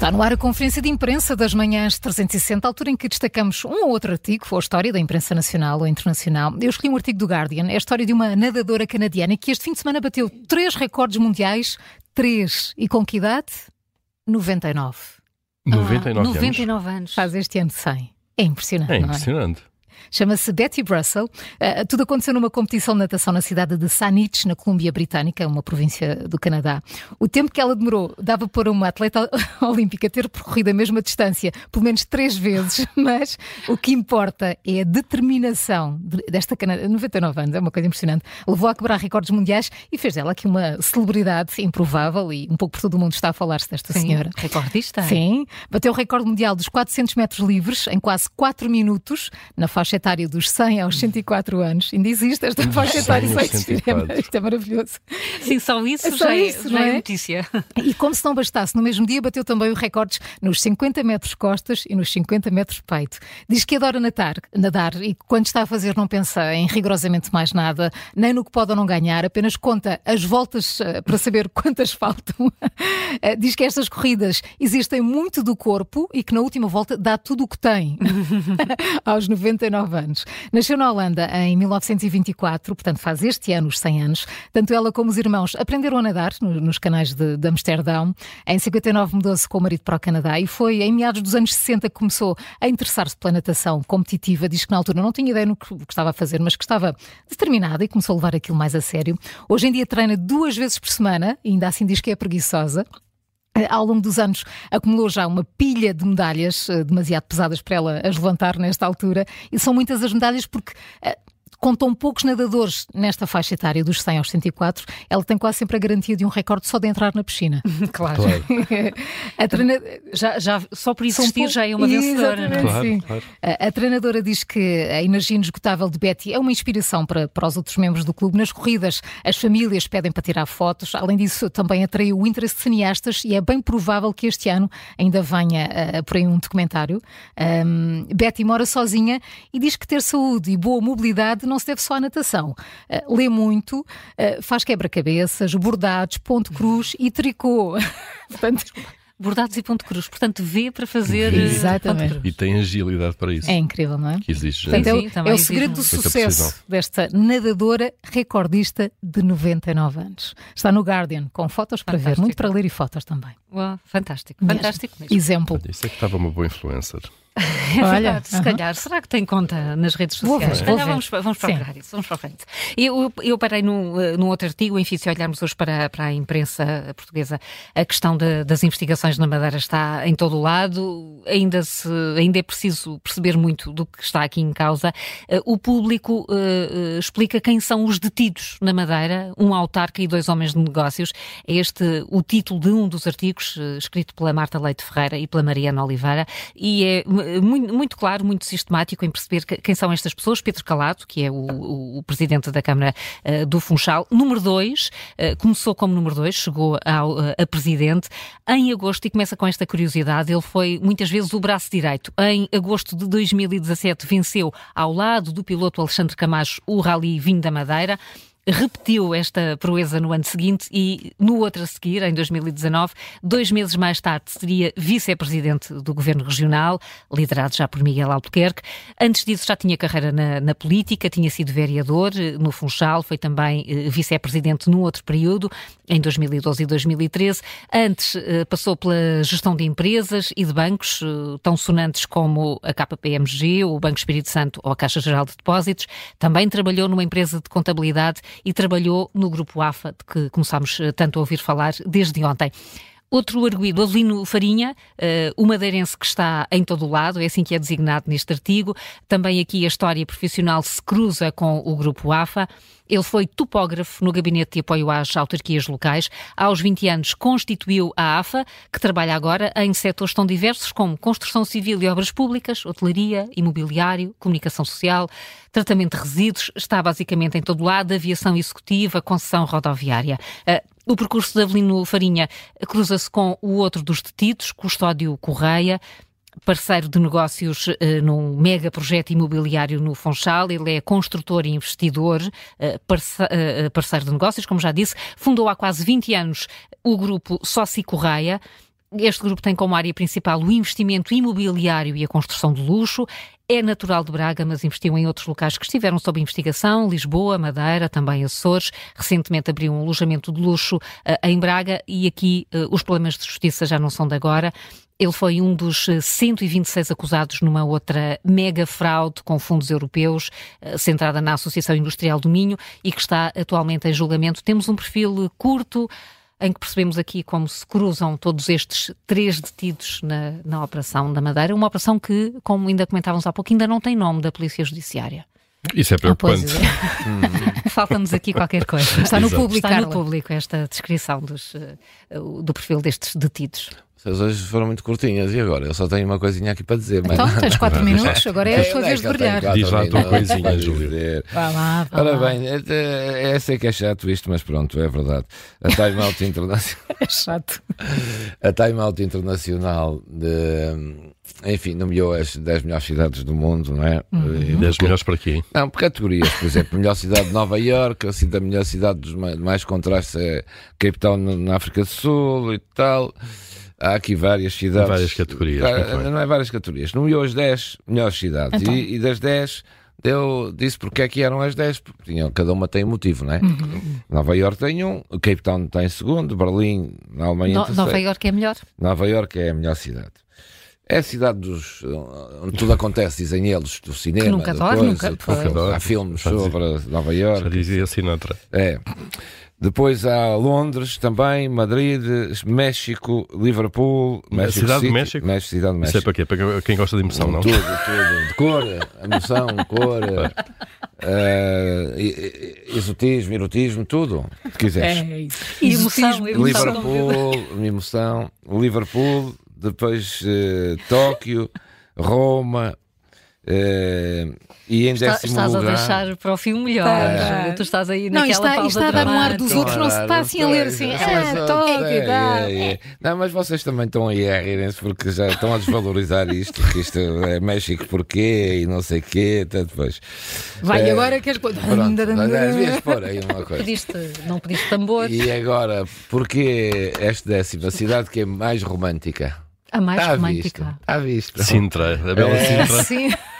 Está no ar a conferência de imprensa das manhãs 360, altura em que destacamos um ou outro artigo, ou a história da imprensa nacional ou internacional. Eu escolhi um artigo do Guardian, é a história de uma nadadora canadiana que este fim de semana bateu três recordes mundiais, três, e com que idade? 99. 99 ah, anos. 99 anos. Faz este ano 100. É impressionante, É não é? impressionante. Chama-se Betty Russell. Uh, tudo aconteceu numa competição de natação na cidade de Saanich, na Colômbia Britânica, uma província do Canadá. O tempo que ela demorou dava para uma atleta olímpica ter percorrido a mesma distância pelo menos três vezes, mas o que importa é a determinação de- desta canadiana, 99 anos, é uma coisa impressionante. Levou a quebrar recordes mundiais e fez dela aqui uma celebridade improvável e um pouco por todo o mundo está a falar-se desta Sim, senhora. Recordista. Sim, bateu o recorde mundial dos 400 metros livres em quase 4 minutos, na faixa etária dos 100 aos 104 anos. Ainda existe esta faixa 100 etária. é- 104. Isto é maravilhoso. Sim, só isso, É só já, é- isso, já não é é? notícia. E como se não bastasse, no mesmo dia bateu também o recordes nos 50 metros costas e nos 50 metros peito. Diz que adora nadar, nadar e quando está a fazer não pensa em rigorosamente mais nada, nem no que pode ou não ganhar, apenas conta as voltas eh, para saber quantas faltam. Eh, Diz que estas corridas existem muito do corpo e que na última volta dá tudo o que tem. aos 99 anos. Nasceu na Holanda em 1924, portanto faz este ano os 100 anos. Tanto ela como os irmãos aprenderam a nadar no- nos canais de, de Amsterdão. Em 59 mudou-se com o marido para o Canadá e foi em meados dos anos 60 que começou a interessar-se pela natação competitiva. Diz que na altura não tinha ideia no que, que estava a fazer, mas que estava determinada e começou a levar aquilo mais a sério. Hoje em dia treina duas vezes por semana ainda assim diz que é preguiçosa. Ao longo dos anos acumulou já uma pilha de medalhas eh, demasiado pesadas para ela as levantar nesta altura e são muitas as medalhas porque eh, com tão poucos nadadores nesta faixa etária dos 100 aos 104, ela tem quase sempre a garantia de um recorde só de entrar na piscina. Claro. Claro, a treina... Já, já, só por São existir já é uma vencedora. não é? Claro, sim. claro. A, a treinadora diz que a energia inesgotável de Betty é uma inspiração para, para os outros membros do clube. Nas corridas, as famílias pedem para tirar fotos. Além disso, também atraiu o interesse de cineastas e é bem provável que este ano ainda venha ah, por aí um documentário. Ahm, Betty mora sozinha e diz que ter saúde e boa mobilidade não se deve só à natação. Ah, lê muito, ah, faz quebra-cabeças, bordados, ponto cruz e tricô. Portanto, Bordados e ponto cruz. Portanto, vê para fazer. Vê. eh, Exatamente. ponto cruz. E tem agilidade para isso. é incrível, não é? Que exige. Portanto, é, Sim, é o segredo do sucesso desta nadadora recordista de 99 anos. Está no Guardian, com fotos para ver, Fantástico. muito para ler e fotos também. Uau, fantástico, fantástico mesmo. Exemplo. Isso é que estava uma boa influencer. É Olha, se calhar. Será que tem conta nas redes sociais? vou ver. vamos, vamos Sim. procurar isso, vamos para a frente. Eu, eu parei num, eh, num outro artigo, enfim, se olharmos hoje para, para a imprensa portuguesa, a questão de- das investigações na Madeira está em todo o lado, ainda, se, ainda é preciso perceber muito do que está aqui em causa. Eh, O público eh, explica quem são os detidos na Madeira, um autarca e dois homens de negócios. É este o título de um dos artigos, escrito pela Marta Leite Ferreira e pela Mariana Oliveira, e é muito, muito claro, muito sistemático em perceber que- quem são estas pessoas. Pedro Calado, que é o, o- presidente da Câmara eh, do Funchal, número dois, eh, começou como número dois, chegou ao, eh, a presidente em agosto e começa com esta curiosidade. Ele foi muitas vezes o braço direito. Em agosto de 2017 venceu ao lado do piloto Alexandre Camacho o Rally Vinho da Madeira repetiu esta proeza no ano seguinte e no outro a seguir, em 2019, dois meses mais tarde, seria vice-presidente do governo regional, liderado já por Miguel Albuquerque. Antes disso já tinha carreira na, na política, tinha sido vereador eh, no Funchal, foi também eh, vice-presidente num outro período, em 2012 e 2013. Antes eh, passou pela gestão de empresas e de bancos, tão sonantes como a KPMG, o Banco Espírito Santo ou a Caixa Geral de Depósitos. Também trabalhou numa empresa de contabilidade e trabalhou no Grupo AFA, de que começámos eh, tanto a ouvir falar desde ontem. Outro arguído, Avelino Farinha, eh, o madeirense que está em todo o lado, é assim que é designado neste artigo. Também aqui a história profissional se cruza com o Grupo AFA. Ele foi topógrafo no Gabinete de Apoio às Autarquias Locais. Aos 20 anos constituiu a AFA, que trabalha agora em setores tão diversos como construção civil e obras públicas, hotelaria, imobiliário, comunicação social, tratamento de resíduos, está basicamente em todo lado, aviação executiva, concessão rodoviária. O percurso de Avelino Farinha cruza-se com o outro dos detidos, Custódio Correia, parceiro de negócios eh, num mega projeto imobiliário no Funchal. Ele é construtor e investidor, eh, parce- eh, parceiro de negócios, como já disse. Fundou há quase 20 anos o grupo Sócio Correia. Este grupo tem como área principal o investimento imobiliário e a construção de luxo. É natural de Braga, mas investiu em outros locais que estiveram sob investigação, Lisboa, Madeira, também Açores. Recentemente abriu um alojamento de luxo uh, em Braga e aqui uh, os problemas de justiça já não são de agora. Ele foi um dos 126 acusados numa outra mega fraude com fundos europeus, centrada na Associação Industrial do Minho e que está atualmente em julgamento. Temos um perfil curto, em que percebemos aqui como se cruzam todos estes três detidos na, na Operação da Madeira, uma operação que, como ainda comentávamos há pouco, ainda não tem nome da Polícia Judiciária. Isso é preocupante. Ah. Falta-nos aqui qualquer coisa. Está no público, Está no público esta descrição dos, uh, do perfil destes detidos. Vocês hoje foram muito curtinhas e agora? Eu só tenho uma coisinha aqui para dizer. Então, mas... tens quatro minutos, agora é a sua vez de brilhar. Diz lá a tua coisinha, Júlio. Vá lá, vá Ora bem, é, é, é, sei que é chato isto, mas pronto, é verdade. A Time Out Internacional, É chato. a Time Out Internacional de, enfim, nomeou as 10 melhores cidades do mundo, não é? E 10 melhores para quê? Não, por categorias, por exemplo, melhor cidade de Nova Iorque, a cidade, a melhor cidade dos mais, mais contrastes é Cape Town na África do Sul e tal. Há aqui várias cidades. Várias categorias, Ah, bem. não é várias categorias. Nomeou as 10 melhores cidades. Então. E, e das 10 deu, disse porque é que eram as 10, porque tinham, cada uma tem um motivo, não é? Nova Iorque tem um, Cape Town tem segundo, Berlim, na Alemanha, em No. Nova Iorque é melhor? Nova Iorque é a melhor cidade. É a cidade dos, onde tudo acontece, dizem eles, do cinema. nunca coisa, nunca- pois. Nunca Há filmes Já sobre Nova Já Iorque. dizia Sinatra. É. Depois há Londres também, Madrid, México, Liverpool, México Cidade de City, México? México, cidade de Isso é México. para quê? Para quem gosta de emoção, não? Tudo, tudo. De cor, emoção, cor, e- exotismo, erotismo, tudo. O que quiseres. É isso. E emoção, emoção. Liverpool, emoção. Liverpool, depois eh, Tóquio, Roma. Eh, e em Está- décimo estás lugar. a deixar para o fim melhor. Júlio. Tu estás aí Não, naquela está, pausa isto está a dar um ar dos outros, não se está assim a ler assim. Ah, toque, é, dá. é, é. Não, mas vocês também estão aí a rirem-se porque já estão a desvalorizar isto, que isto é México porquê e não sei quê, até depois. Vai, É, agora queres devias pôr aí uma coisa. Pediste, não pediste tambor. E agora, porquê esta décima cidade que é mais romântica? A mais vista. romântica. Está à vista. Sintra, a bela É. Sintra. Sim.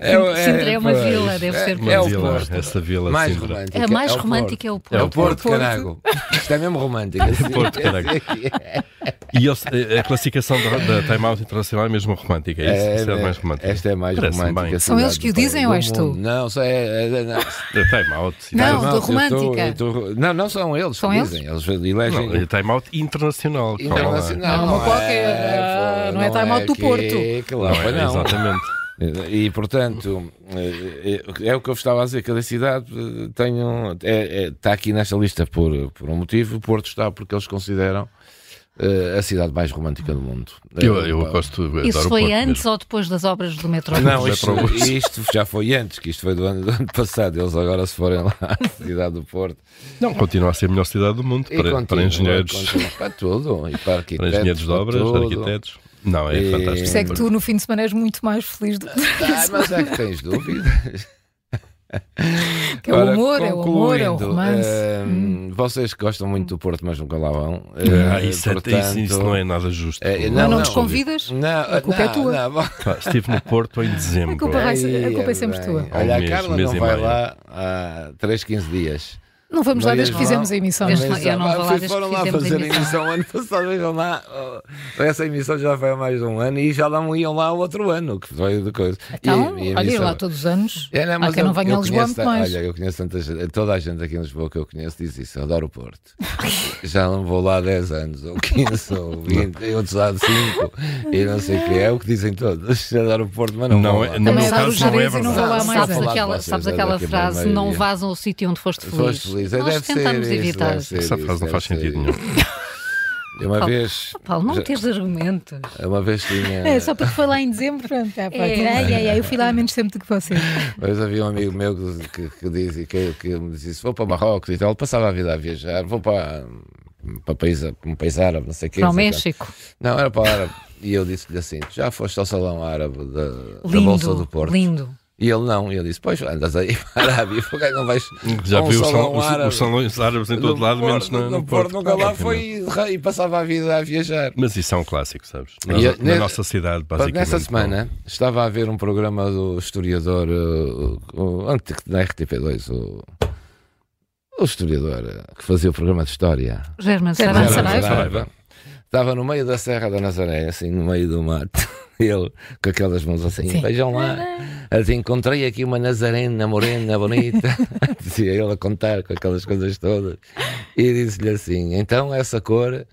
Sintra é uma pois, vila, deve ser Uma É, o vila, Porto. essa vila mais Sintra. romântica. É a mais o romântica é o Porto. É o Porto. Porto, carago. Isto é mesmo romântico. assim. Porto, carago. E eles- a classificação da, da Time Out Internacional é mesmo romântica, é isso? É, Isso é né? mais romântica. Esta é mais Parece-me romântica. bem. São eles que o dizem ou és tu? Não, só é. é- não. A Time Out. Não, Time do Out, eu romântica. eu tô- não, não são eles São que eles? dizem. Eles elegem. Não, é Time Out Internacional. Internacional. Não, não qualquer, ah, não é Time Out do Porto. Não, é, não. exatamente. E portanto, é, é o que eu vos estava a dizer, cada cidade eh, tem um, é- é- está aqui nesta lista por, por um motivo, o Porto está porque eles consideram eh, a cidade mais romântica do mundo. Eu, Eh, eu gosto de Isso foi antes mesmo. ou depois das obras do metrô? Não, isto, isto já foi antes, que isto foi do ano, do ano passado. Eles agora, se forem lá à cidade do Porto, Não, continua a ser a melhor cidade do mundo para, continua, para engenheiros, continua, para tudo, e para para arquitetos, engenheiros de para obras, arquitetos. Não, é E- fantástico. Por isso é que tu no fim de semana és muito mais feliz do que Ah, mas é que tens dúvidas. que é o humor, é o humor, é o romance. eh, Vocês que gostam muito do Porto, mas nunca lá vão. Ah, eh, isso, é- portanto, isso- isso não é nada justo. eh, Mas não nos não. convidas? Não, A culpa é não, tua. não, estive no Porto em dezembro. A culpa vai a culpa é sempre bem. tua. Olha, Um a Carla mês não vai lá há 3, 15 dias. Não vamos lá desde que fizemos a emissão. Desde- não eu não vou lá desde que foram lá fizemos a fazer a emissão. ano passado, vejam lá. oh, essa emissão já foi há mais de um ano e já não iam lá o outro ano, que foi de coisa. Então, E- e olha, lá todos os anos. É, não, Há mas quem eu- não venha a Lisboa muito mais. Olha, eu conheço tanta gente, toda a gente aqui em Lisboa que eu conheço diz isso, eu adoro o Porto. Já não vou lá há 10 anos, ou 15, ou 20, e outros há 5, e não sei o que é, o que dizem todos. Adoro o Porto, mas não, Não vou é- lá. no meu caso não é verdade. mais Sabes aquela, frase, não vazam o sítio onde foste feliz. É, Nós deve ser tentamos isso, evitar. ser Essa isso, frase não deve faz ser sentido isso. nenhum. Uma Paulo, vez, Paulo, não já- tens argumentos. uma vez tinha. É, só porque foi lá em dezembro, pronto. É. É. Ai, ai, eu fui lá há menos tempo do que você. Mas havia um amigo meu que, que, que dizia que, que me disse: vou para Marrocos e tal. Ele passava a vida a viajar, vou para, para país, um país árabe, não sei o quê. Para o não México. Não, era para o árabe. E eu disse-lhe assim: já foste ao salão árabe da, da Lindo, Bolsa do Porto? lindo. E ele não, e ele disse: Pois andas aí para a Arábia, porque não vais. Já um viu os salão salões árabe. os salões árabes em todo No lado, menos Porto, na, no Porto. Nunca lá foi e, e passava a vida a viajar. Mas isso é um clássico, sabes? Na, E, na ne- nossa cidade, basicamente. Nessa semana estava a ver um programa do historiador uh, antes da RTP2, o, o historiador uh, que fazia o programa de história. Saraiva. Saraiva. Estava no meio da Serra da Nazaré, assim, no meio do mato. Ele, com aquelas mãos assim, Sim. vejam lá. Assim, encontrei aqui uma nazarena morena, bonita. Dizia ele a contar com aquelas coisas todas. E disse-lhe assim: então essa cor.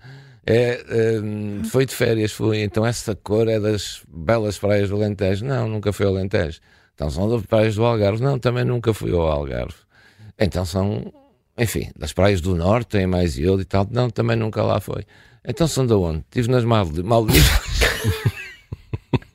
É, hum, foi de férias, fui. Então essa cor é das belas praias do Alentejo. Não, nunca fui ao Alentejo. Então são das praias do Algarve. Não, também nunca fui ao Algarve. Então são, enfim, das praias do Norte, tem mais iodo e tal. Não, também nunca lá foi. Então são de onde? Estive nas Maldi- Maldivas.